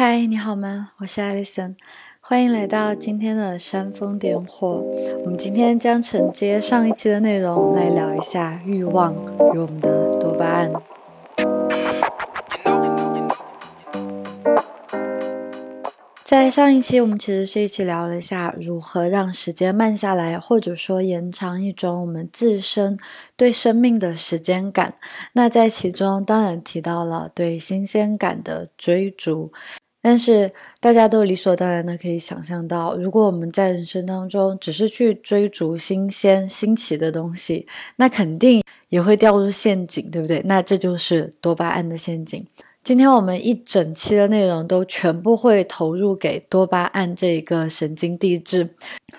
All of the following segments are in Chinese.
嗨，你好吗？我是 Alison，欢迎来到今天的煽风点火。我们今天将承接上一期的内容来聊一下欲望与我们的多巴胺。在上一期，我们其实是一起聊了一下如何让时间慢下来，或者说延长一种我们自身对生命的时间感。那在其中，当然提到了对新鲜感的追逐。但是大家都理所当然的可以想象到，如果我们在人生当中只是去追逐新鲜、新奇的东西，那肯定也会掉入陷阱，对不对？那这就是多巴胺的陷阱。今天我们一整期的内容都全部会投入给多巴胺这一个神经递质，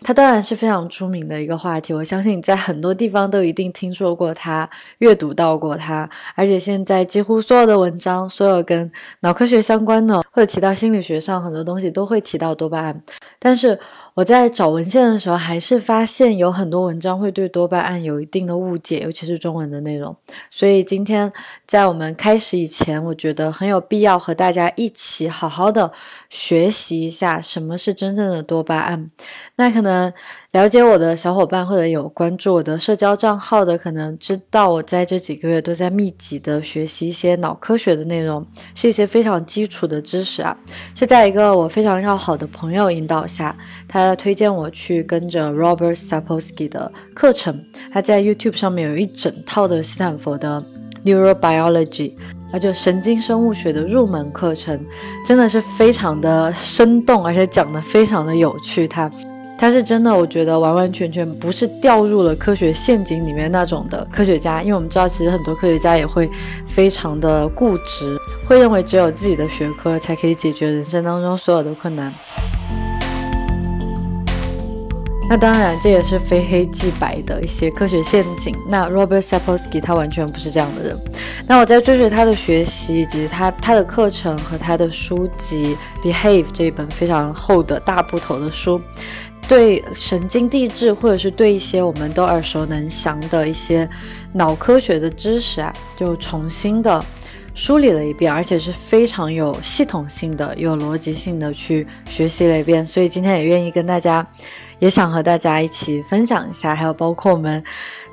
它当然是非常出名的一个话题。我相信你在很多地方都一定听说过它，阅读到过它，而且现在几乎所有的文章，所有跟脑科学相关的或者提到心理学上很多东西都会提到多巴胺。但是我在找文献的时候，还是发现有很多文章会对多巴胺有一定的误解，尤其是中文的内容。所以今天在我们开始以前，我觉得很有必要和大家一起好好的学习一下什么是真正的多巴胺。那可能。了解我的小伙伴或者有关注我的社交账号的，可能知道我在这几个月都在密集的学习一些脑科学的内容，是一些非常基础的知识啊。是在一个我非常要好的朋友引导下，他推荐我去跟着 Robert Sapolsky 的课程。他在 YouTube 上面有一整套的斯坦福的 Neurobiology，那就神经生物学的入门课程，真的是非常的生动，而且讲的非常的有趣。他。他是真的，我觉得完完全全不是掉入了科学陷阱里面那种的科学家，因为我们知道，其实很多科学家也会非常的固执，会认为只有自己的学科才可以解决人生当中所有的困难。那当然，这也是非黑即白的一些科学陷阱。那 Robert Sapolsky 他完全不是这样的人。那我在追随他的学习，以及他他的课程和他的书籍《Behave》这一本非常厚的大部头的书。对神经递质，或者是对一些我们都耳熟能详的一些脑科学的知识啊，就重新的梳理了一遍，而且是非常有系统性的、有逻辑性的去学习了一遍。所以今天也愿意跟大家，也想和大家一起分享一下，还有包括我们。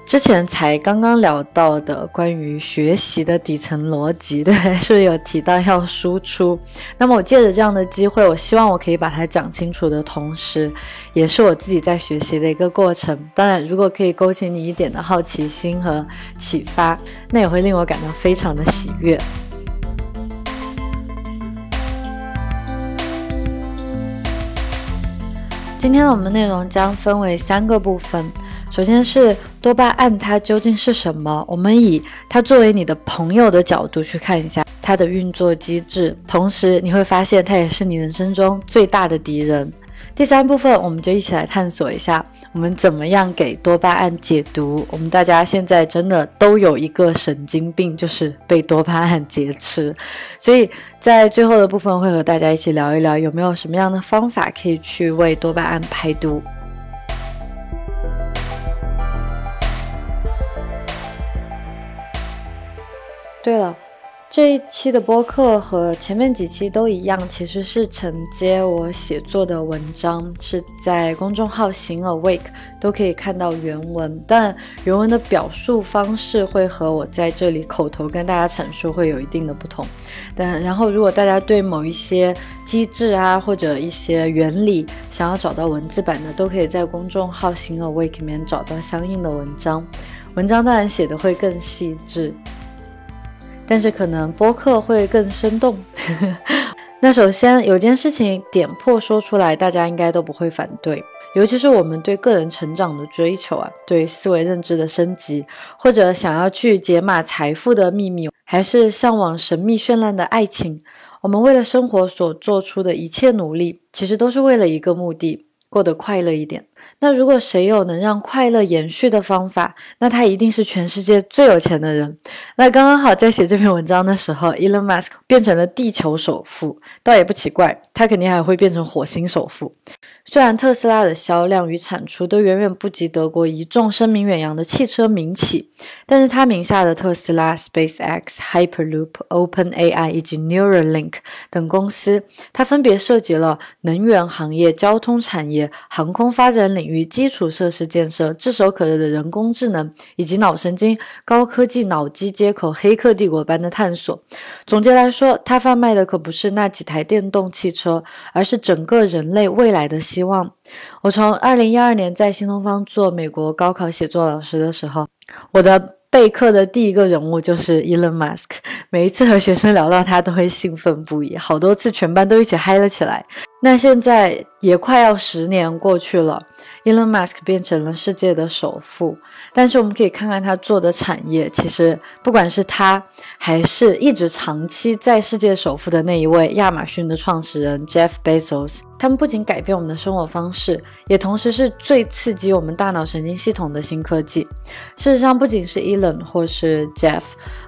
之前才刚刚聊到的关于学习的底层逻辑，对，是有提到要输出？那么我借着这样的机会，我希望我可以把它讲清楚的同时，也是我自己在学习的一个过程。当然，如果可以勾起你一点的好奇心和启发，那也会令我感到非常的喜悦。今天的我们内容将分为三个部分。首先是多巴胺，它究竟是什么？我们以它作为你的朋友的角度去看一下它的运作机制，同时你会发现它也是你人生中最大的敌人。第三部分，我们就一起来探索一下，我们怎么样给多巴胺解毒。我们大家现在真的都有一个神经病，就是被多巴胺劫持。所以在最后的部分，会和大家一起聊一聊，有没有什么样的方法可以去为多巴胺排毒。对了，这一期的播客和前面几期都一样，其实是承接我写作的文章，是在公众号“行 Awake” 都可以看到原文，但原文的表述方式会和我在这里口头跟大家阐述会有一定的不同。但然后，如果大家对某一些机制啊或者一些原理想要找到文字版的，都可以在公众号“行 Awake” 里面找到相应的文章。文章当然写的会更细致。但是可能播客会更生动。那首先有件事情点破说出来，大家应该都不会反对，尤其是我们对个人成长的追求啊，对思维认知的升级，或者想要去解码财富的秘密，还是向往神秘绚烂的爱情，我们为了生活所做出的一切努力，其实都是为了一个目的：过得快乐一点。那如果谁有能让快乐延续的方法，那他一定是全世界最有钱的人。那刚刚好在写这篇文章的时候，Elon Musk 变成了地球首富，倒也不奇怪，他肯定还会变成火星首富。虽然特斯拉的销量与产出都远远不及德国一众声名远扬的汽车民企，但是他名下的特斯拉、SpaceX、Hyperloop、OpenAI 以及 Neuralink 等公司，它分别涉及了能源行业、交通产业、航空发展领域、基础设施建设、炙手可热的人工智能以及脑神经、高科技脑机接口、黑客帝国般的探索。总结来说，它贩卖的可不是那几台电动汽车，而是整个人类未来的。希望我从二零一二年在新东方做美国高考写作老师的时候，我的备课的第一个人物就是 Elon Musk。每一次和学生聊到他，都会兴奋不已，好多次全班都一起嗨了起来。那现在也快要十年过去了，Elon Musk 变成了世界的首富。但是我们可以看看他做的产业，其实不管是他，还是一直长期在世界首富的那一位亚马逊的创始人 Jeff Bezos，他们不仅改变我们的生活方式，也同时是最刺激我们大脑神经系统的新科技。事实上，不仅是 Elon 或是 Jeff，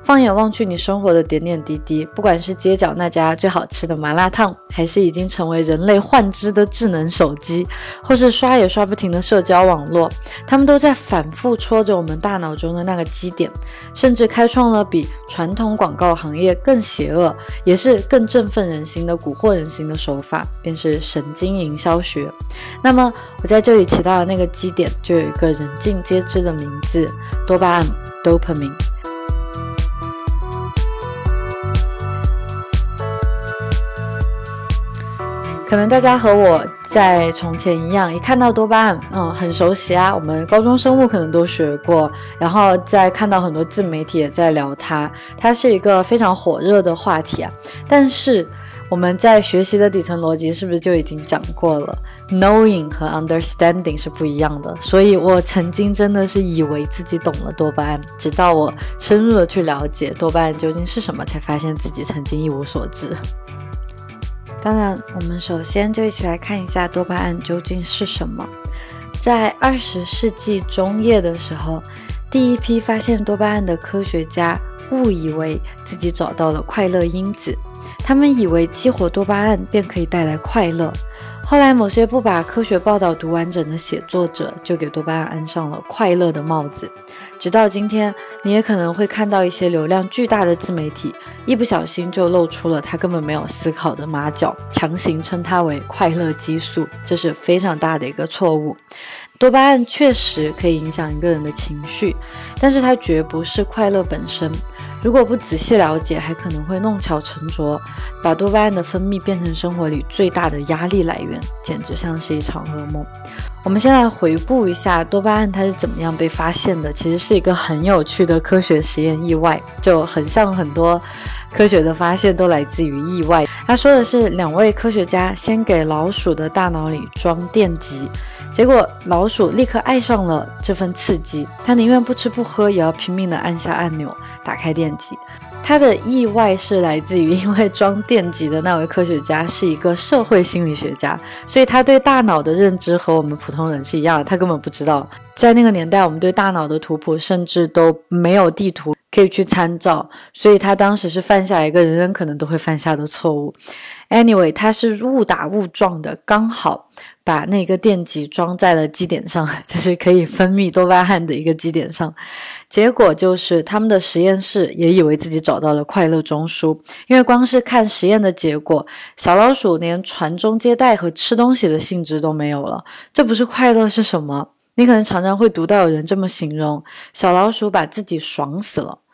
放眼望去，你生活的点点滴滴，不管是街角那家最好吃的麻辣烫，还是已经成为人类幻知的智能手机，或是刷也刷不停的社交网络，他们都在反复戳。着我们大脑中的那个基点，甚至开创了比传统广告行业更邪恶，也是更振奋人心的蛊惑人心的手法，便是神经营销学。那么我在这里提到的那个基点，就有一个人尽皆知的名字——多巴胺 （dopamine）。可能大家和我。在从前一样，一看到多巴胺，嗯，很熟悉啊。我们高中生物可能都学过，然后再看到很多自媒体也在聊它，它是一个非常火热的话题啊。但是我们在学习的底层逻辑是不是就已经讲过了？Knowing 和 Understanding 是不一样的。所以我曾经真的是以为自己懂了多巴胺，直到我深入的去了解多巴胺究竟是什么，才发现自己曾经一无所知。当然，我们首先就一起来看一下多巴胺究竟是什么。在二十世纪中叶的时候，第一批发现多巴胺的科学家误以为自己找到了快乐因子，他们以为激活多巴胺便可以带来快乐。后来，某些不把科学报道读完整的写作者就给多巴胺安上了快乐的帽子。直到今天，你也可能会看到一些流量巨大的自媒体，一不小心就露出了他根本没有思考的马脚，强行称它为快乐激素，这是非常大的一个错误。多巴胺确实可以影响一个人的情绪，但是它绝不是快乐本身。如果不仔细了解，还可能会弄巧成拙，把多巴胺的分泌变成生活里最大的压力来源，简直像是一场噩梦。我们先来回顾一下多巴胺它是怎么样被发现的，其实是一个很有趣的科学实验意外，就很像很多科学的发现都来自于意外。他说的是两位科学家先给老鼠的大脑里装电极。结果老鼠立刻爱上了这份刺激，它宁愿不吃不喝，也要拼命地按下按钮打开电极。它的意外是来自于，因为装电极的那位科学家是一个社会心理学家，所以他对大脑的认知和我们普通人是一样的。他根本不知道，在那个年代，我们对大脑的图谱甚至都没有地图可以去参照，所以他当时是犯下一个人人可能都会犯下的错误。Anyway，他是误打误撞的，刚好。把那个电极装在了基点上，就是可以分泌多巴胺的一个基点上。结果就是他们的实验室也以为自己找到了快乐中枢，因为光是看实验的结果，小老鼠连传宗接代和吃东西的性质都没有了。这不是快乐是什么？你可能常常会读到有人这么形容：小老鼠把自己爽死了。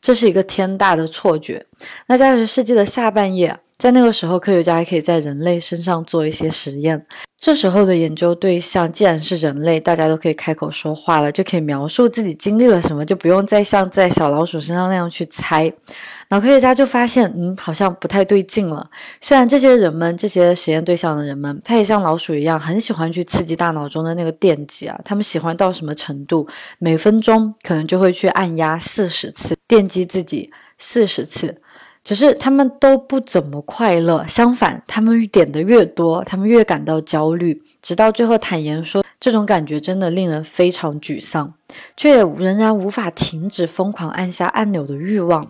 这是一个天大的错觉。那在二十世纪的下半叶。在那个时候，科学家还可以在人类身上做一些实验。这时候的研究对象既然是人类，大家都可以开口说话了，就可以描述自己经历了什么，就不用再像在小老鼠身上那样去猜。脑科学家就发现，嗯，好像不太对劲了。虽然这些人们，这些实验对象的人们，他也像老鼠一样，很喜欢去刺激大脑中的那个电极啊。他们喜欢到什么程度？每分钟可能就会去按压四十次，电击自己四十次。只是他们都不怎么快乐，相反，他们点的越多，他们越感到焦虑，直到最后坦言说，这种感觉真的令人非常沮丧，却也仍然无法停止疯狂按下按钮的欲望。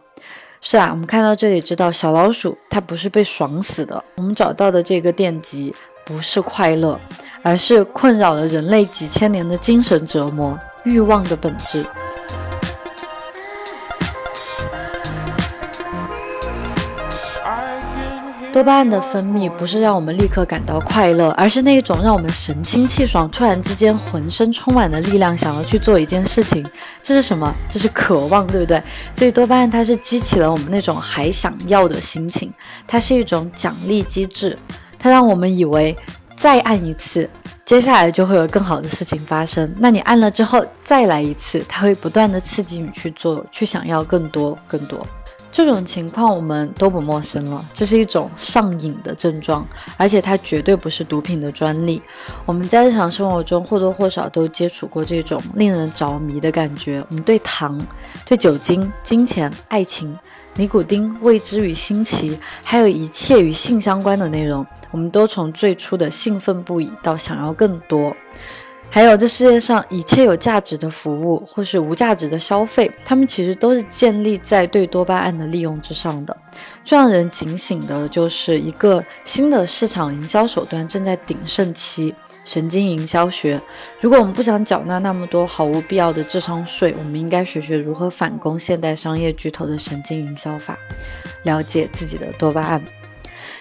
是啊，我们看到这里知道，小老鼠它不是被爽死的，我们找到的这个电极不是快乐，而是困扰了人类几千年的精神折磨——欲望的本质。多巴胺的分泌不是让我们立刻感到快乐，而是那一种让我们神清气爽、突然之间浑身充满了力量，想要去做一件事情。这是什么？这是渴望，对不对？所以多巴胺它是激起了我们那种还想要的心情，它是一种奖励机制，它让我们以为再按一次，接下来就会有更好的事情发生。那你按了之后再来一次，它会不断的刺激你去做，去想要更多、更多。这种情况我们都不陌生了，这是一种上瘾的症状，而且它绝对不是毒品的专利。我们在日常生活中或多或少都接触过这种令人着迷的感觉。我们对糖、对酒精、金钱、爱情、尼古丁、未知与新奇，还有一切与性相关的内容，我们都从最初的兴奋不已到想要更多。还有这世界上一切有价值的服务，或是无价值的消费，它们其实都是建立在对多巴胺的利用之上的。最让人警醒的就是一个新的市场营销手段正在鼎盛期——神经营销学。如果我们不想缴纳那么多毫无必要的智商税，我们应该学学如何反攻现代商业巨头的神经营销法，了解自己的多巴胺。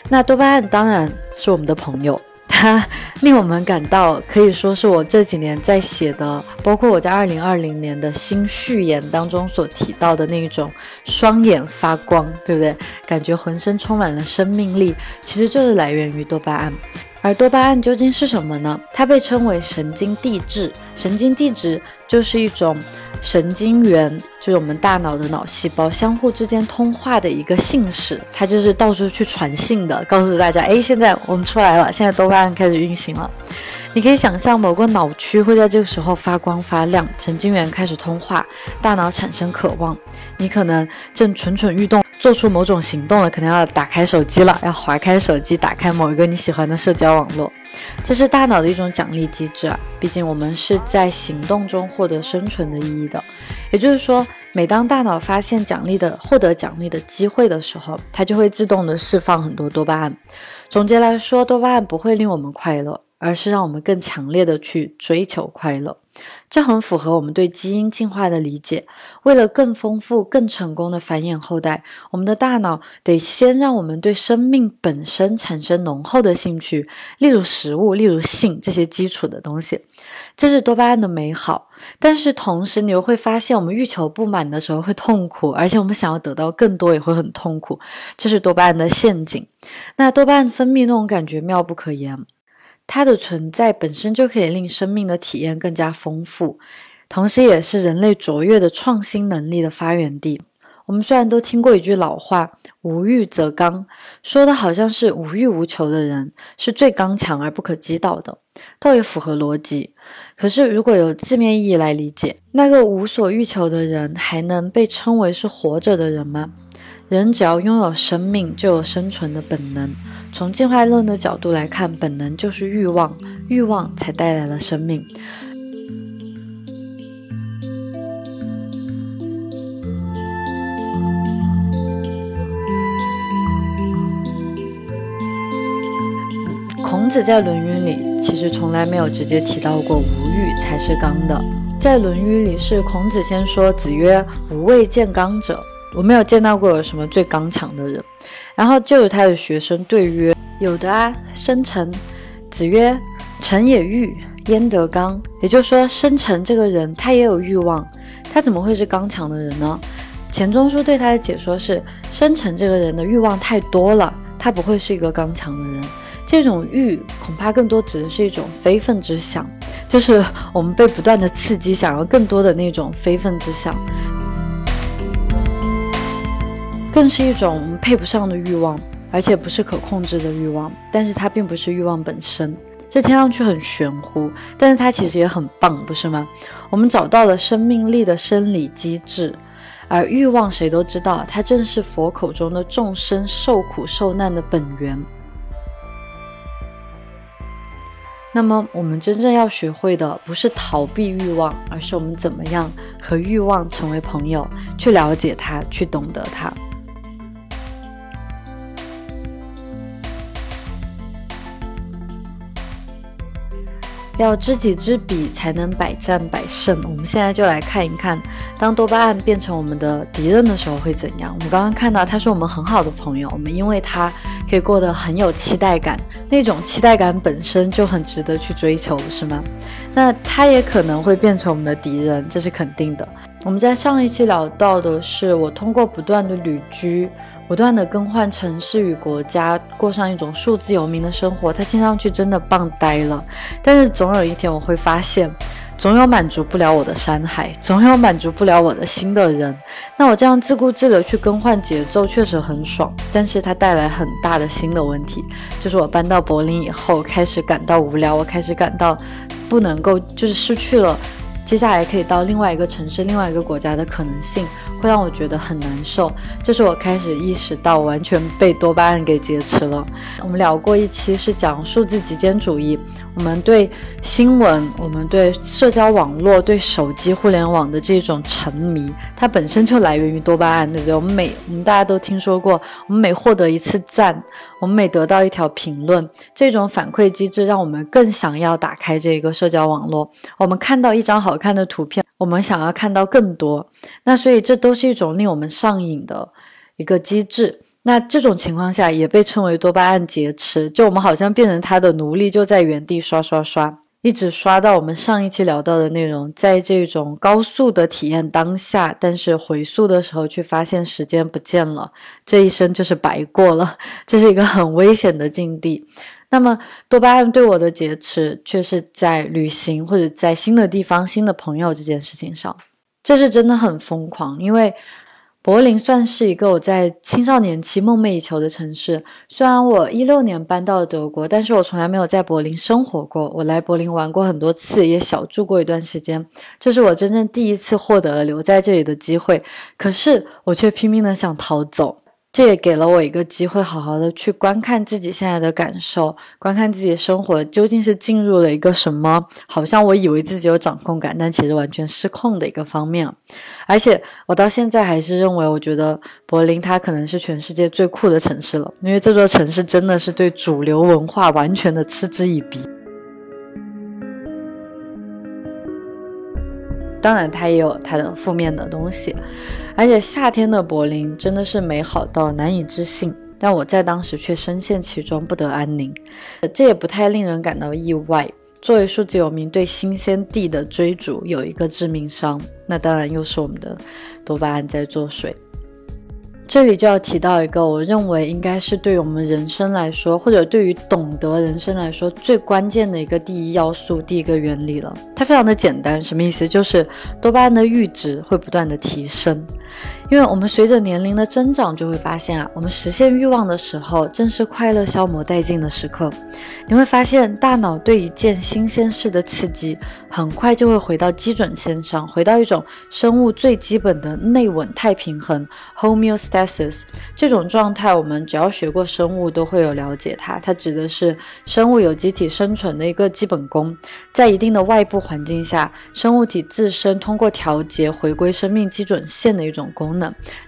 那多巴胺当然是我们的朋友。它令我们感到，可以说是我这几年在写的，包括我在二零二零年的新序言当中所提到的那一种双眼发光，对不对？感觉浑身充满了生命力，其实就是来源于多巴胺。而多巴胺究竟是什么呢？它被称为神经递质，神经递质就是一种神经元，就是我们大脑的脑细胞相互之间通话的一个信使，它就是到处去传信的，告诉大家，哎，现在我们出来了，现在多巴胺开始运行了。你可以想象某个脑区会在这个时候发光发亮，神经元开始通话，大脑产生渴望。你可能正蠢蠢欲动，做出某种行动了，可能要打开手机了，要划开手机，打开某一个你喜欢的社交网络。这是大脑的一种奖励机制啊，毕竟我们是在行动中获得生存的意义的。也就是说，每当大脑发现奖励的获得奖励的机会的时候，它就会自动的释放很多多巴胺。总结来说，多巴胺不会令我们快乐。而是让我们更强烈的去追求快乐，这很符合我们对基因进化的理解。为了更丰富、更成功的繁衍后代，我们的大脑得先让我们对生命本身产生浓厚的兴趣，例如食物、例如性这些基础的东西。这是多巴胺的美好，但是同时你又会发现，我们欲求不满的时候会痛苦，而且我们想要得到更多也会很痛苦。这是多巴胺的陷阱。那多巴胺分泌那种感觉妙不可言。它的存在本身就可以令生命的体验更加丰富，同时也是人类卓越的创新能力的发源地。我们虽然都听过一句老话“无欲则刚”，说的好像是无欲无求的人是最刚强而不可击倒的，倒也符合逻辑。可是如果由字面意义来理解，那个无所欲求的人还能被称为是活着的人吗？人只要拥有生命，就有生存的本能。从进化论的角度来看，本能就是欲望，欲望才带来了生命。孔子在《论语》里其实从来没有直接提到过无欲才是刚的，在《论语》里是孔子先说：“子曰，吾未见刚者。”我没有见到过有什么最刚强的人。然后就有他的学生对曰：“有的啊，生辰。”子曰：“臣也欲，焉得刚？”也就是说，生辰这个人他也有欲望，他怎么会是刚强的人呢？钱钟书对他的解说是：生辰这个人的欲望太多了，他不会是一个刚强的人。这种欲恐怕更多指的是一种非分之想，就是我们被不断的刺激，想要更多的那种非分之想。更是一种配不上的欲望，而且不是可控制的欲望。但是它并不是欲望本身，这听上去很玄乎，但是它其实也很棒，不是吗？我们找到了生命力的生理机制，而欲望谁都知道，它正是佛口中的众生受苦受难的本源。那么，我们真正要学会的不是逃避欲望，而是我们怎么样和欲望成为朋友，去了解它，去懂得它。要知己知彼，才能百战百胜。我们现在就来看一看，当多巴胺变成我们的敌人的时候会怎样。我们刚刚看到，他是我们很好的朋友，我们因为他可以过得很有期待感，那种期待感本身就很值得去追求，是吗？那他也可能会变成我们的敌人，这是肯定的。我们在上一期聊到的是，我通过不断的旅居。不断的更换城市与国家，过上一种数字游民的生活，它听上去真的棒呆了。但是总有一天我会发现，总有满足不了我的山海，总有满足不了我的心的人。那我这样自顾自的去更换节奏，确实很爽。但是它带来很大的新的问题，就是我搬到柏林以后，开始感到无聊，我开始感到不能够，就是失去了接下来可以到另外一个城市、另外一个国家的可能性。会让我觉得很难受，这是我开始意识到完全被多巴胺给劫持了。我们聊过一期是讲数字极简主义，我们对新闻、我们对社交网络、对手机互联网的这种沉迷，它本身就来源于多巴胺，对不对？我们每我们大家都听说过，我们每获得一次赞，我们每得到一条评论，这种反馈机制让我们更想要打开这个社交网络。我们看到一张好看的图片。我们想要看到更多，那所以这都是一种令我们上瘾的一个机制。那这种情况下也被称为多巴胺劫持，就我们好像变成它的奴隶，就在原地刷刷刷，一直刷到我们上一期聊到的内容，在这种高速的体验当下，但是回溯的时候却发现时间不见了，这一生就是白过了，这是一个很危险的境地。那么多巴胺对我的劫持，却是在旅行或者在新的地方、新的朋友这件事情上，这是真的很疯狂。因为柏林算是一个我在青少年期梦寐以求的城市。虽然我一六年搬到了德国，但是我从来没有在柏林生活过。我来柏林玩过很多次，也小住过一段时间，这是我真正第一次获得了留在这里的机会。可是我却拼命的想逃走。这也给了我一个机会，好好的去观看自己现在的感受，观看自己的生活究竟是进入了一个什么，好像我以为自己有掌控感，但其实完全失控的一个方面。而且我到现在还是认为，我觉得柏林它可能是全世界最酷的城市了，因为这座城市真的是对主流文化完全的嗤之以鼻。当然，它也有它的负面的东西。而且夏天的柏林真的是美好到难以置信，但我在当时却深陷其中不得安宁。这也不太令人感到意外。作为数字有名，对新鲜地的追逐有一个致命伤，那当然又是我们的多巴胺在作祟。这里就要提到一个，我认为应该是对于我们人生来说，或者对于懂得人生来说最关键的一个第一要素、第一个原理了。它非常的简单，什么意思？就是多巴胺的阈值会不断的提升。因为我们随着年龄的增长，就会发现啊，我们实现欲望的时候，正是快乐消磨殆尽的时刻。你会发现，大脑对一件新鲜事的刺激，很快就会回到基准线上，回到一种生物最基本的内稳态平衡 （homeostasis） 这种状态。我们只要学过生物，都会有了解它。它指的是生物有机体生存的一个基本功，在一定的外部环境下，生物体自身通过调节回归生命基准线的一种功能。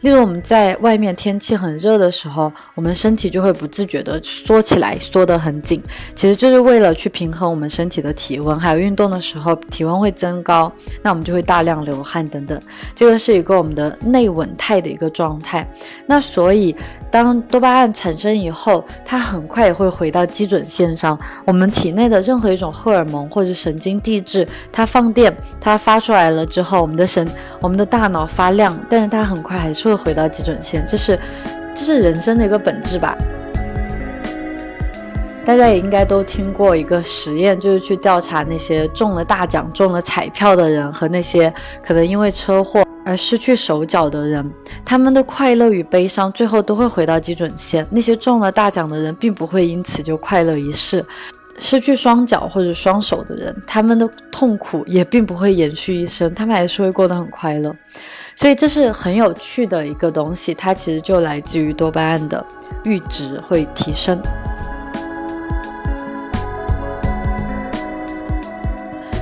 例如，我们在外面天气很热的时候，我们身体就会不自觉地缩起来，缩得很紧，其实就是为了去平衡我们身体的体温。还有运动的时候，体温会增高，那我们就会大量流汗等等。这个是一个我们的内稳态的一个状态。那所以，当多巴胺产生以后，它很快也会回到基准线上。我们体内的任何一种荷尔蒙或者神经递质，它放电，它发出来了之后，我们的神，我们的大脑发亮，但是它很快还是会回到基准线，这是这是人生的一个本质吧。大家也应该都听过一个实验，就是去调查那些中了大奖、中了彩票的人和那些可能因为车祸而失去手脚的人，他们的快乐与悲伤最后都会回到基准线。那些中了大奖的人并不会因此就快乐一世，失去双脚或者双手的人，他们的痛苦也并不会延续一生，他们还是会过得很快乐。所以这是很有趣的一个东西，它其实就来自于多巴胺的阈值会提升。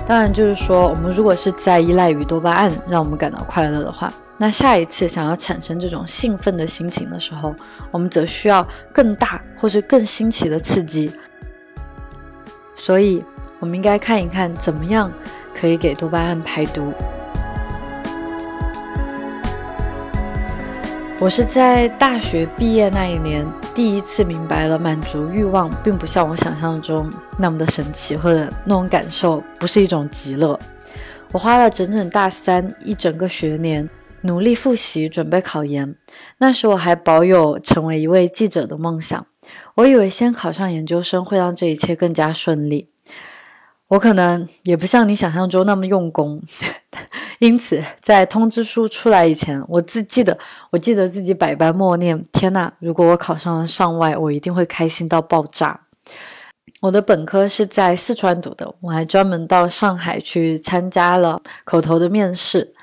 当然，就是说，我们如果是在依赖于多巴胺让我们感到快乐的话，那下一次想要产生这种兴奋的心情的时候，我们则需要更大或是更新奇的刺激。所以，我们应该看一看怎么样可以给多巴胺排毒。我是在大学毕业那一年第一次明白了，满足欲望并不像我想象中那么的神奇，或者那种感受不是一种极乐。我花了整整大三一整个学年努力复习，准备考研。那时我还保有成为一位记者的梦想。我以为先考上研究生会让这一切更加顺利。我可能也不像你想象中那么用功，因此在通知书出来以前，我自记得，我记得自己百般默念：天呐，如果我考上了上外，我一定会开心到爆炸。我的本科是在四川读的，我还专门到上海去参加了口头的面试。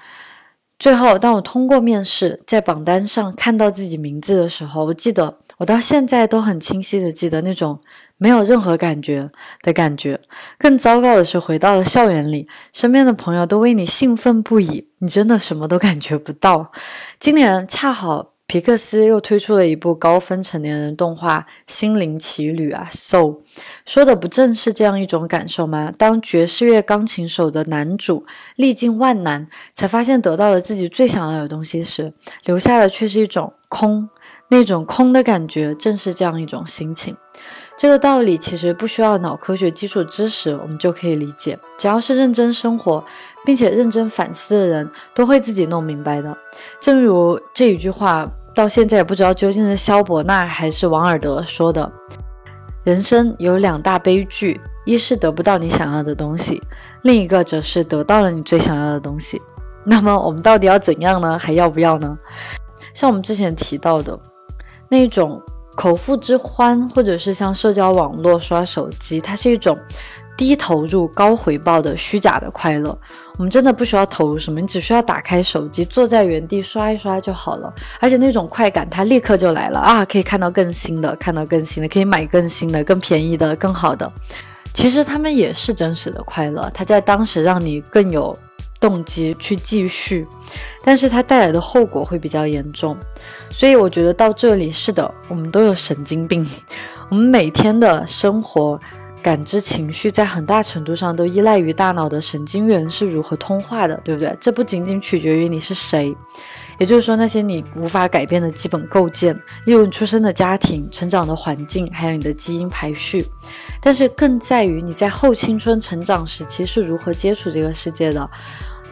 最后，当我通过面试，在榜单上看到自己名字的时候，我记得，我到现在都很清晰的记得那种没有任何感觉的感觉。更糟糕的是，回到了校园里，身边的朋友都为你兴奋不已，你真的什么都感觉不到。今年恰好。皮克斯又推出了一部高分成年人动画《心灵奇旅》啊，So，说的不正是这样一种感受吗？当爵士乐钢琴手的男主历尽万难，才发现得到了自己最想要的东西时，留下的却是一种空，那种空的感觉，正是这样一种心情。这个道理其实不需要脑科学基础知识，我们就可以理解。只要是认真生活，并且认真反思的人，都会自己弄明白的。正如这一句话，到现在也不知道究竟是萧伯纳还是王尔德说的：“人生有两大悲剧，一是得不到你想要的东西，另一个则是得到了你最想要的东西。”那么我们到底要怎样呢？还要不要呢？像我们之前提到的那种。口腹之欢，或者是像社交网络刷手机，它是一种低投入高回报的虚假的快乐。我们真的不需要投入什么，你只需要打开手机，坐在原地刷一刷就好了。而且那种快感，它立刻就来了啊！可以看到更新的，看到更新的，可以买更新的、更便宜的、更好的。其实他们也是真实的快乐，它在当时让你更有。动机去继续，但是它带来的后果会比较严重，所以我觉得到这里是的，我们都有神经病。我们每天的生活、感知、情绪，在很大程度上都依赖于大脑的神经元是如何通话的，对不对？这不仅仅取决于你是谁，也就是说那些你无法改变的基本构建，例如你出生的家庭、成长的环境，还有你的基因排序，但是更在于你在后青春成长时期是如何接触这个世界的。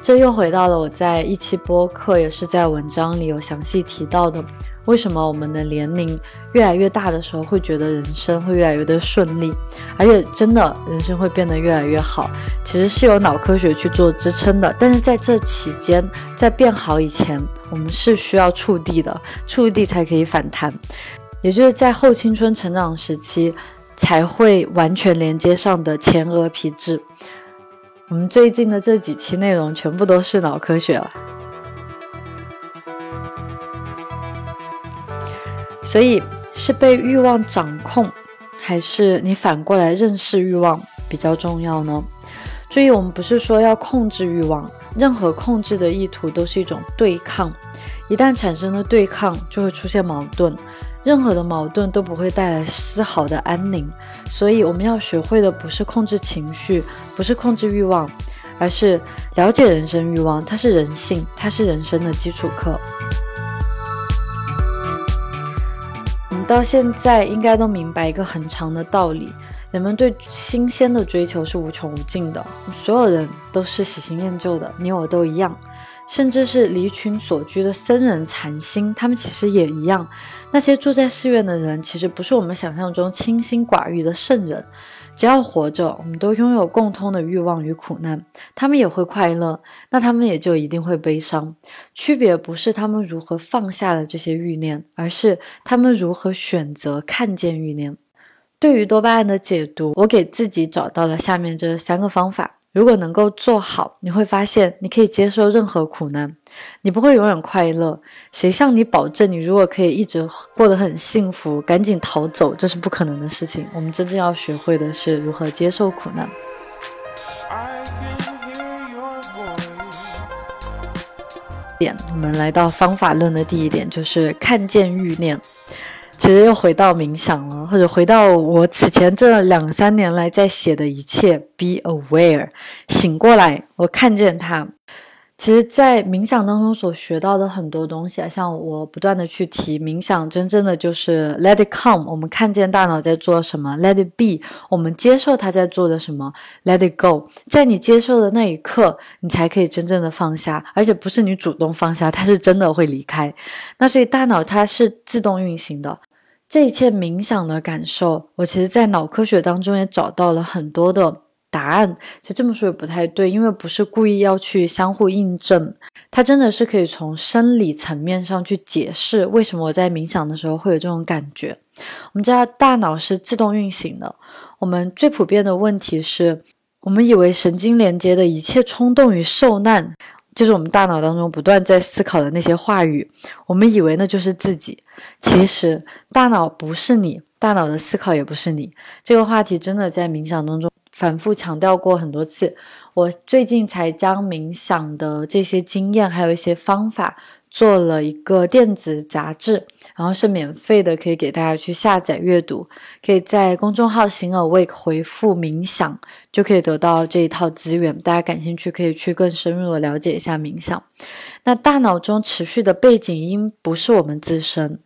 这又回到了我在一期播客，也是在文章里有详细提到的，为什么我们的年龄越来越大的时候，会觉得人生会越来越的顺利，而且真的人生会变得越来越好，其实是有脑科学去做支撑的。但是在这期间，在变好以前，我们是需要触地的，触地才可以反弹，也就是在后青春成长时期才会完全连接上的前额皮质。我们最近的这几期内容全部都是脑科学了，所以是被欲望掌控，还是你反过来认识欲望比较重要呢？注意，我们不是说要控制欲望，任何控制的意图都是一种对抗，一旦产生了对抗，就会出现矛盾。任何的矛盾都不会带来丝毫的安宁，所以我们要学会的不是控制情绪，不是控制欲望，而是了解人生欲望。它是人性，它是人生的基础课。我们到现在应该都明白一个很长的道理：人们对新鲜的追求是无穷无尽的，所有人都是喜新厌旧的，你我都一样。甚至是离群所居的僧人禅心，他们其实也一样。那些住在寺院的人，其实不是我们想象中清心寡欲的圣人。只要活着，我们都拥有共通的欲望与苦难。他们也会快乐，那他们也就一定会悲伤。区别不是他们如何放下了这些欲念，而是他们如何选择看见欲念。对于多巴胺的解读，我给自己找到了下面这三个方法。如果能够做好，你会发现你可以接受任何苦难，你不会永远快乐。谁向你保证你如果可以一直过得很幸福，赶紧逃走，这是不可能的事情。我们真正要学会的是如何接受苦难。点，我们来到方法论的第一点，就是看见欲念。其实又回到冥想了，或者回到我此前这两三年来在写的一切，be aware，醒过来，我看见他。其实，在冥想当中所学到的很多东西啊，像我不断的去提冥想，真正的就是 let it come，我们看见大脑在做什么；let it be，我们接受它在做的什么；let it go，在你接受的那一刻，你才可以真正的放下，而且不是你主动放下，它是真的会离开。那所以大脑它是自动运行的。这一切冥想的感受，我其实在脑科学当中也找到了很多的答案。其实这么说也不太对，因为不是故意要去相互印证，它真的是可以从生理层面上去解释为什么我在冥想的时候会有这种感觉。我们知道大脑是自动运行的，我们最普遍的问题是我们以为神经连接的一切冲动与受难。就是我们大脑当中不断在思考的那些话语，我们以为那就是自己，其实大脑不是你，大脑的思考也不是你。这个话题真的在冥想当中反复强调过很多次。我最近才将冥想的这些经验，还有一些方法。做了一个电子杂志，然后是免费的，可以给大家去下载阅读。可以在公众号“行耳未回复“冥想”，就可以得到这一套资源。大家感兴趣，可以去更深入的了解一下冥想。那大脑中持续的背景音不是我们自身，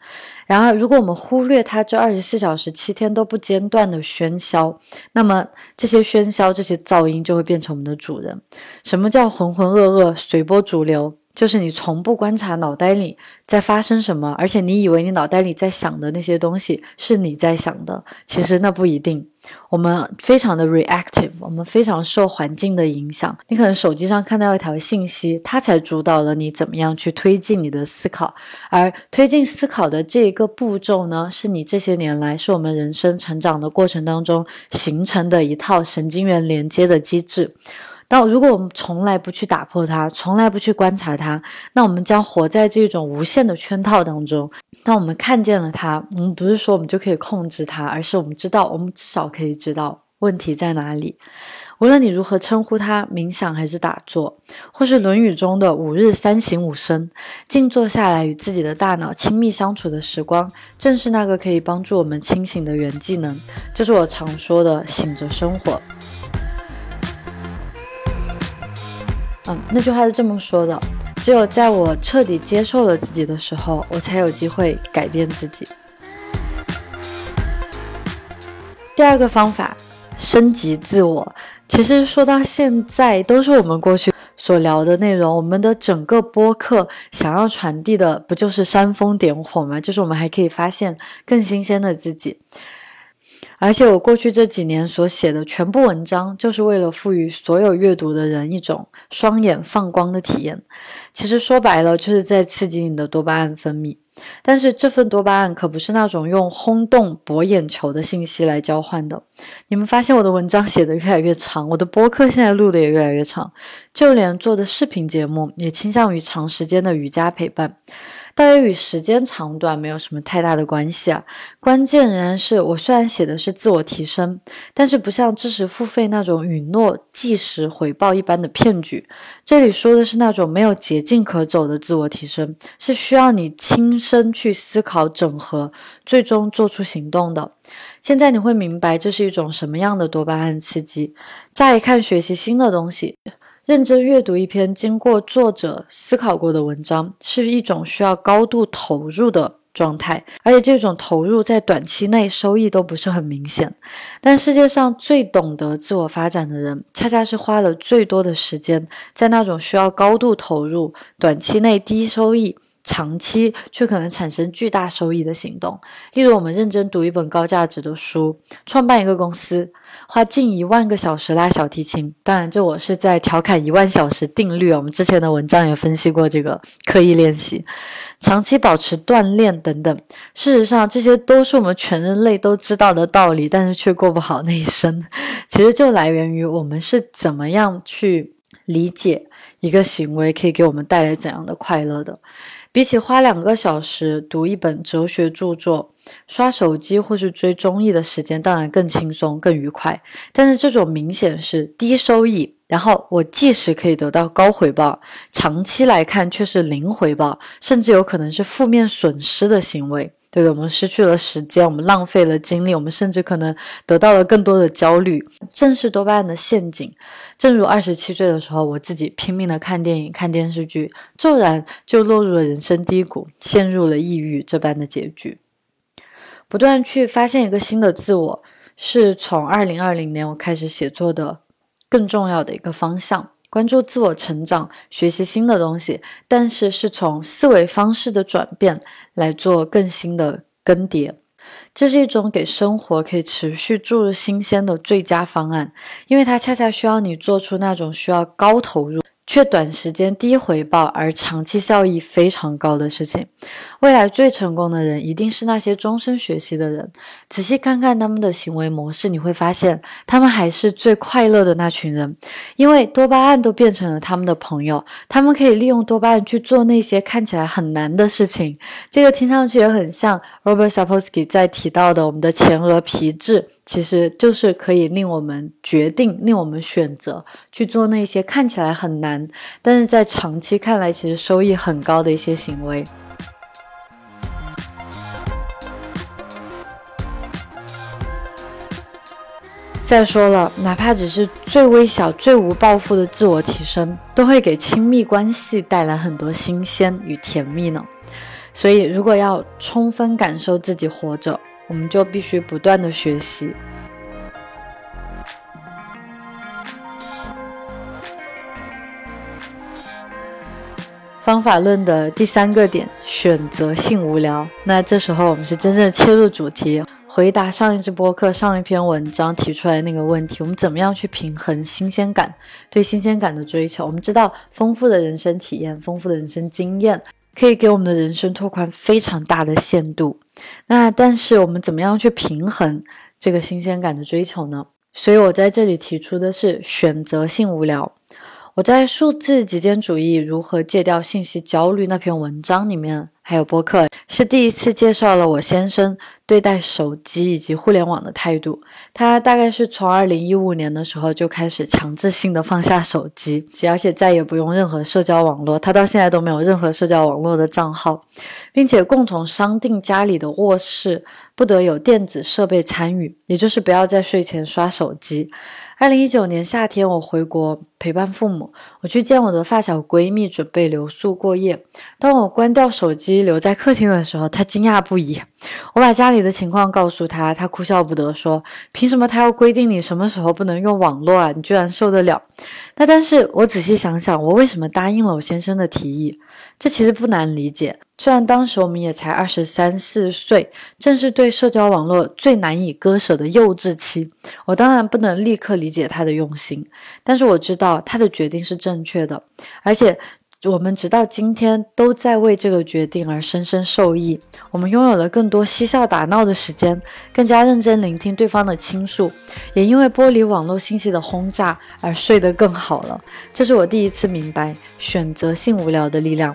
然而如果我们忽略它这二十四小时、七天都不间断的喧嚣，那么这些喧嚣、这些噪音就会变成我们的主人。什么叫浑浑噩噩、随波逐流？就是你从不观察脑袋里在发生什么，而且你以为你脑袋里在想的那些东西是你在想的，其实那不一定。我们非常的 reactive，我们非常受环境的影响。你可能手机上看到一条信息，它才主导了你怎么样去推进你的思考。而推进思考的这一个步骤呢，是你这些年来是我们人生成长的过程当中形成的一套神经元连接的机制。但如果我们从来不去打破它，从来不去观察它，那我们将活在这种无限的圈套当中。当我们看见了它，我们不是说我们就可以控制它，而是我们知道，我们至少可以知道问题在哪里。无论你如何称呼它，冥想还是打坐，或是《论语》中的五日三省吾身，静坐下来与自己的大脑亲密相处的时光，正是那个可以帮助我们清醒的原技能。就是我常说的“醒着生活”。嗯，那句话是这么说的：只有在我彻底接受了自己的时候，我才有机会改变自己。第二个方法，升级自我。其实说到现在，都是我们过去所聊的内容。我们的整个播客想要传递的，不就是煽风点火吗？就是我们还可以发现更新鲜的自己。而且我过去这几年所写的全部文章，就是为了赋予所有阅读的人一种双眼放光的体验。其实说白了，就是在刺激你的多巴胺分泌。但是这份多巴胺可不是那种用轰动博眼球的信息来交换的。你们发现我的文章写的越来越长，我的播客现在录的也越来越长，就连做的视频节目也倾向于长时间的瑜伽陪伴。大约与时间长短没有什么太大的关系啊，关键仍然是我虽然写的是自我提升，但是不像知识付费那种允诺即时回报一般的骗局。这里说的是那种没有捷径可走的自我提升，是需要你亲身去思考、整合，最终做出行动的。现在你会明白这是一种什么样的多巴胺刺激。乍一看，学习新的东西。认真阅读一篇经过作者思考过的文章，是一种需要高度投入的状态，而且这种投入在短期内收益都不是很明显。但世界上最懂得自我发展的人，恰恰是花了最多的时间在那种需要高度投入、短期内低收益。长期却可能产生巨大收益的行动。例如，我们认真读一本高价值的书，创办一个公司，花近一万个小时拉小提琴。当然，这我是在调侃一万小时定律。我们之前的文章也分析过这个刻意练习、长期保持锻炼等等。事实上，这些都是我们全人类都知道的道理，但是却过不好那一生。其实就来源于我们是怎么样去理解一个行为可以给我们带来怎样的快乐的。比起花两个小时读一本哲学著作，刷手机或是追综艺的时间当然更轻松、更愉快。但是这种明显是低收益，然后我即使可以得到高回报，长期来看却是零回报，甚至有可能是负面损失的行为。对的，我们失去了时间，我们浪费了精力，我们甚至可能得到了更多的焦虑，正是多巴胺的陷阱。正如二十七岁的时候，我自己拼命的看电影、看电视剧，骤然就落入了人生低谷，陷入了抑郁这般的结局。不断去发现一个新的自我，是从二零二零年我开始写作的更重要的一个方向。关注自我成长，学习新的东西，但是是从思维方式的转变来做更新的更迭。这是一种给生活可以持续注入新鲜的最佳方案，因为它恰恰需要你做出那种需要高投入。却短时间低回报而长期效益非常高的事情。未来最成功的人一定是那些终身学习的人。仔细看看他们的行为模式，你会发现他们还是最快乐的那群人，因为多巴胺都变成了他们的朋友。他们可以利用多巴胺去做那些看起来很难的事情。这个听上去也很像 Robert Sapolsky 在提到的我们的前额皮质，其实就是可以令我们决定、令我们选择去做那些看起来很难。但是在长期看来，其实收益很高的一些行为。再说了，哪怕只是最微小、最无抱负的自我提升，都会给亲密关系带来很多新鲜与甜蜜呢。所以，如果要充分感受自己活着，我们就必须不断的学习。方法论的第三个点，选择性无聊。那这时候我们是真正切入主题，回答上一支播客、上一篇文章提出来那个问题：我们怎么样去平衡新鲜感？对新鲜感的追求。我们知道，丰富的人生体验、丰富的人生经验，可以给我们的人生拓宽非常大的限度。那但是我们怎么样去平衡这个新鲜感的追求呢？所以我在这里提出的是选择性无聊。我在数字极简主义如何戒掉信息焦虑那篇文章里面，还有播客，是第一次介绍了我先生对待手机以及互联网的态度。他大概是从二零一五年的时候就开始强制性的放下手机，而且再也不用任何社交网络。他到现在都没有任何社交网络的账号，并且共同商定家里的卧室不得有电子设备参与，也就是不要在睡前刷手机。二零一九年夏天，我回国陪伴父母，我去见我的发小闺蜜，准备留宿过夜。当我关掉手机留在客厅的时候，她惊讶不已。我把家里的情况告诉她，她哭笑不得，说：“凭什么他要规定你什么时候不能用网络啊？你居然受得了？”那但是我仔细想想，我为什么答应了我先生的提议？这其实不难理解。虽然当时我们也才二十三四岁，正是对社交网络最难以割舍的幼稚期，我当然不能立刻理解他的用心，但是我知道他的决定是正确的，而且我们直到今天都在为这个决定而深深受益。我们拥有了更多嬉笑打闹的时间，更加认真聆听对方的倾诉，也因为剥离网络信息的轰炸而睡得更好了。这是我第一次明白选择性无聊的力量。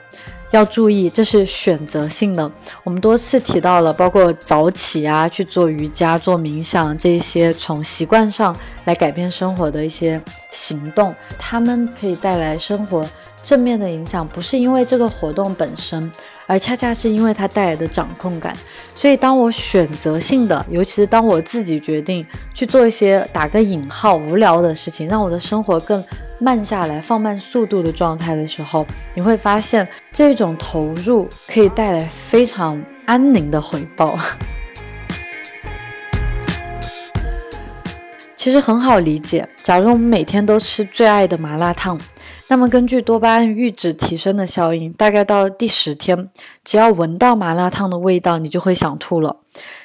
要注意，这是选择性的。我们多次提到了，包括早起啊，去做瑜伽、做冥想这些从习惯上来改变生活的一些行动，他们可以带来生活正面的影响，不是因为这个活动本身。而恰恰是因为它带来的掌控感，所以当我选择性的，尤其是当我自己决定去做一些打个引号无聊的事情，让我的生活更慢下来、放慢速度的状态的时候，你会发现这种投入可以带来非常安宁的回报。其实很好理解，假如我们每天都吃最爱的麻辣烫。那么根据多巴胺阈值提升的效应，大概到第十天，只要闻到麻辣烫的味道，你就会想吐了。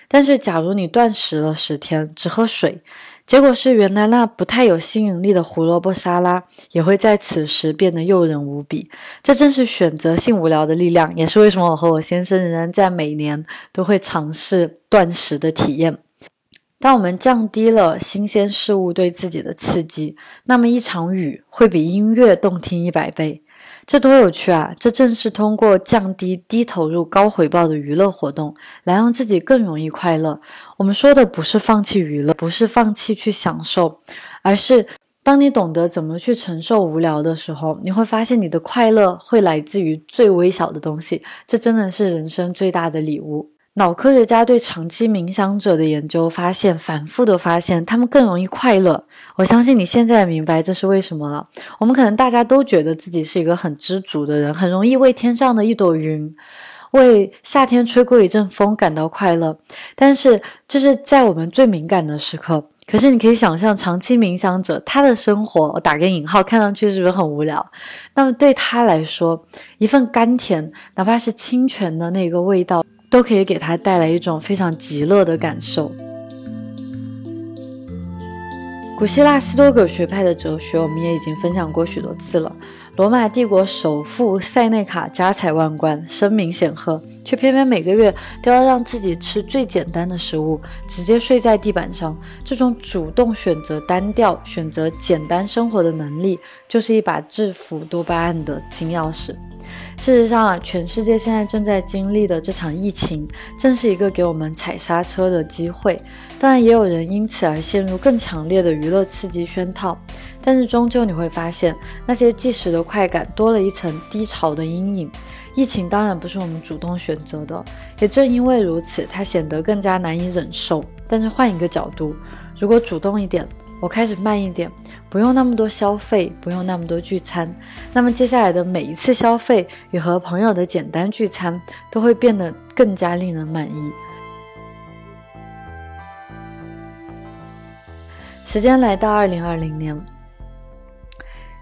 但是假如你断食了十天，只喝水，结果是原来那不太有吸引力的胡萝卜沙拉，也会在此时变得诱人无比。这正是选择性无聊的力量，也是为什么我和我先生仍然在每年都会尝试断食的体验。当我们降低了新鲜事物对自己的刺激，那么一场雨会比音乐动听一百倍。这多有趣啊！这正是通过降低低投入高回报的娱乐活动，来让自己更容易快乐。我们说的不是放弃娱乐，不是放弃去享受，而是当你懂得怎么去承受无聊的时候，你会发现你的快乐会来自于最微小的东西。这真的是人生最大的礼物。脑科学家对长期冥想者的研究发现，反复的发现，他们更容易快乐。我相信你现在明白这是为什么了。我们可能大家都觉得自己是一个很知足的人，很容易为天上的一朵云，为夏天吹过一阵风感到快乐。但是这是在我们最敏感的时刻。可是你可以想象，长期冥想者他的生活，我打个引号，看上去是不是很无聊？那么对他来说，一份甘甜，哪怕是清泉的那个味道。都可以给他带来一种非常极乐的感受。古希腊斯多葛学派的哲学，我们也已经分享过许多次了。罗马帝国首富塞内卡家财万贯，声名显赫，却偏偏每个月都要让自己吃最简单的食物，直接睡在地板上。这种主动选择单调、选择简单生活的能力，就是一把制服多巴胺的金钥匙。事实上啊，全世界现在正在经历的这场疫情，正是一个给我们踩刹车的机会。当然，也有人因此而陷入更强烈的娱乐刺激圈套。但是，终究你会发现，那些即时的快感多了一层低潮的阴影。疫情当然不是我们主动选择的，也正因为如此，它显得更加难以忍受。但是，换一个角度，如果主动一点，我开始慢一点，不用那么多消费，不用那么多聚餐。那么接下来的每一次消费与和朋友的简单聚餐，都会变得更加令人满意。时间来到二零二零年，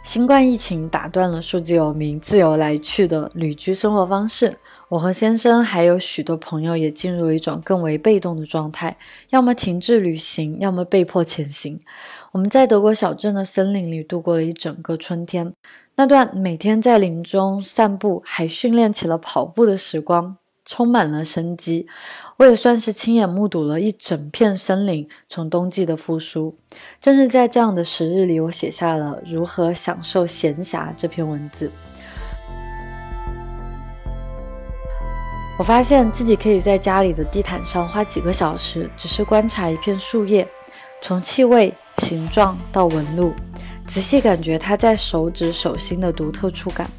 新冠疫情打断了数字游民自由来去的旅居生活方式。我和先生还有许多朋友也进入一种更为被动的状态，要么停滞旅行，要么被迫前行。我们在德国小镇的森林里度过了一整个春天，那段每天在林中散步，还训练起了跑步的时光，充满了生机。我也算是亲眼目睹了一整片森林从冬季的复苏。正是在这样的时日里，我写下了《如何享受闲暇》这篇文字。我发现自己可以在家里的地毯上花几个小时，只是观察一片树叶，从气味、形状到纹路，仔细感觉它在手指、手心的独特触感，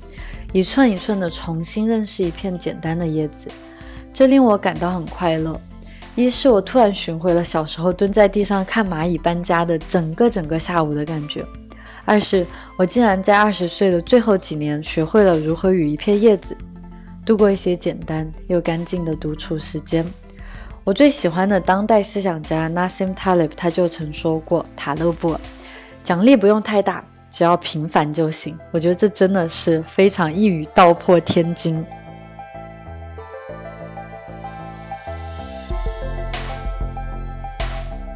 一寸一寸地重新认识一片简单的叶子，这令我感到很快乐。一是我突然寻回了小时候蹲在地上看蚂蚁搬家的整个整个下午的感觉；二是我竟然在二十岁的最后几年学会了如何与一片叶子。度过一些简单又干净的独处时间。我最喜欢的当代思想家 Nassim Taleb 他就曾说过：“塔勒布，奖励不用太大，只要平凡就行。”我觉得这真的是非常一语道破天机。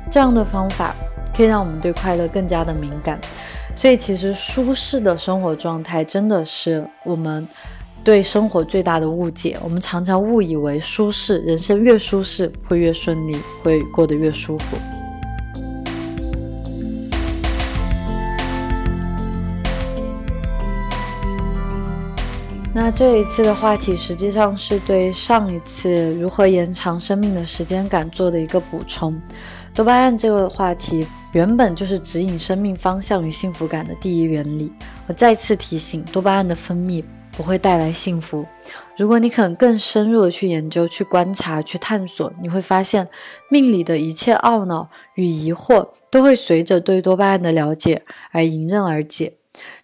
这样的方法可以让我们对快乐更加的敏感。所以，其实舒适的生活状态真的是我们。对生活最大的误解，我们常常误以为舒适，人生越舒适会越顺利，会过得越舒服。那这一次的话题实际上是对上一次如何延长生命的时间感做的一个补充。多巴胺这个话题原本就是指引生命方向与幸福感的第一原理。我再次提醒，多巴胺的分泌。不会带来幸福。如果你肯更深入的去研究、去观察、去探索，你会发现命里的一切懊恼与疑惑都会随着对多巴胺的了解而迎刃而解。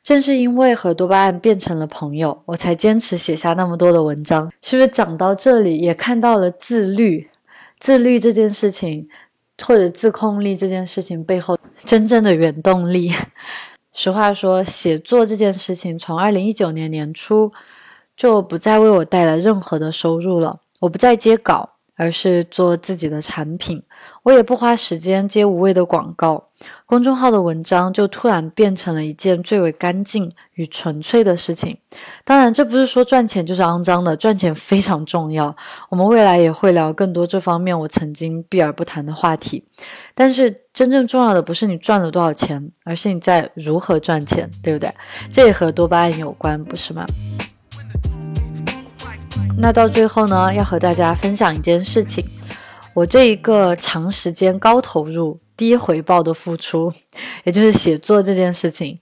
正是因为和多巴胺变成了朋友，我才坚持写下那么多的文章。是不是讲到这里也看到了自律？自律这件事情，或者自控力这件事情背后真正的原动力？实话说，写作这件事情从二零一九年年初就不再为我带来任何的收入了。我不再接稿，而是做自己的产品。我也不花时间接无谓的广告，公众号的文章就突然变成了一件最为干净与纯粹的事情。当然，这不是说赚钱就是肮脏的，赚钱非常重要。我们未来也会聊更多这方面我曾经避而不谈的话题。但是，真正重要的不是你赚了多少钱，而是你在如何赚钱，对不对？这也和多巴胺有关，不是吗？那到最后呢，要和大家分享一件事情，我这一个长时间高投入低回报的付出，也就是写作这件事情，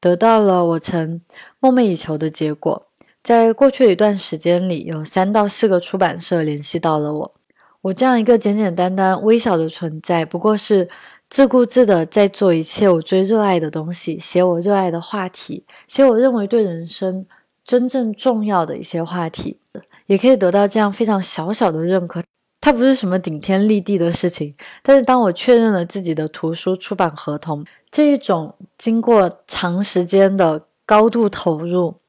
得到了我曾梦寐以求的结果。在过去一段时间里，有三到四个出版社联系到了我。我这样一个简简单单、微小的存在，不过是自顾自的在做一切我最热爱的东西，写我热爱的话题，写我认为对人生真正重要的一些话题。也可以得到这样非常小小的认可，它不是什么顶天立地的事情。但是当我确认了自己的图书出版合同，这一种经过长时间的高度投入。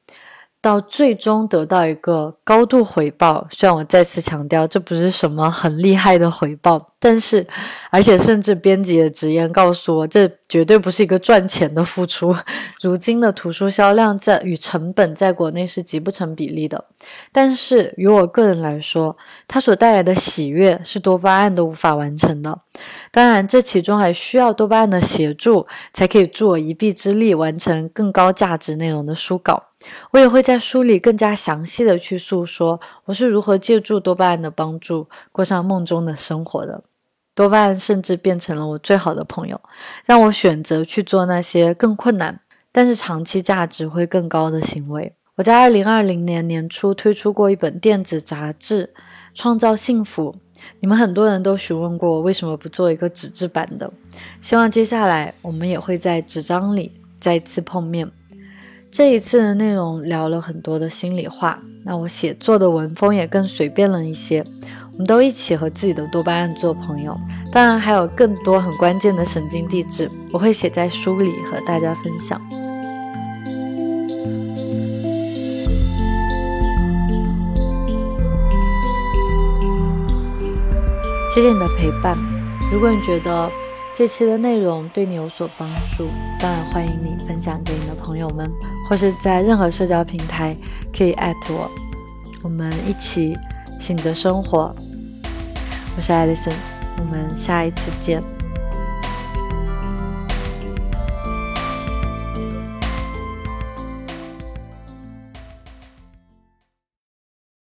到最终得到一个高度回报，虽然我再次强调这不是什么很厉害的回报，但是，而且甚至编辑的直言告诉我，这绝对不是一个赚钱的付出。如今的图书销量在与成本在国内是极不成比例的，但是于我个人来说，它所带来的喜悦是多巴胺都无法完成的。当然，这其中还需要多巴胺的协助，才可以助我一臂之力完成更高价值内容的书稿。我也会在书里更加详细的去诉说我是如何借助多巴胺的帮助过上梦中的生活的。多巴胺甚至变成了我最好的朋友，让我选择去做那些更困难但是长期价值会更高的行为。我在二零二零年年初推出过一本电子杂志《创造幸福》，你们很多人都询问过我为什么不做一个纸质版的，希望接下来我们也会在纸张里再次碰面。这一次的内容聊了很多的心里话，那我写作的文风也更随便了一些。我们都一起和自己的多巴胺做朋友，当然还有更多很关键的神经递质，我会写在书里和大家分享。谢谢你的陪伴。如果你觉得，这期的内容对你有所帮助，当然欢迎你分享给你的朋友们，或是在任何社交平台可以艾特我，我们一起醒着生活。我是艾丽森，我们下一次见。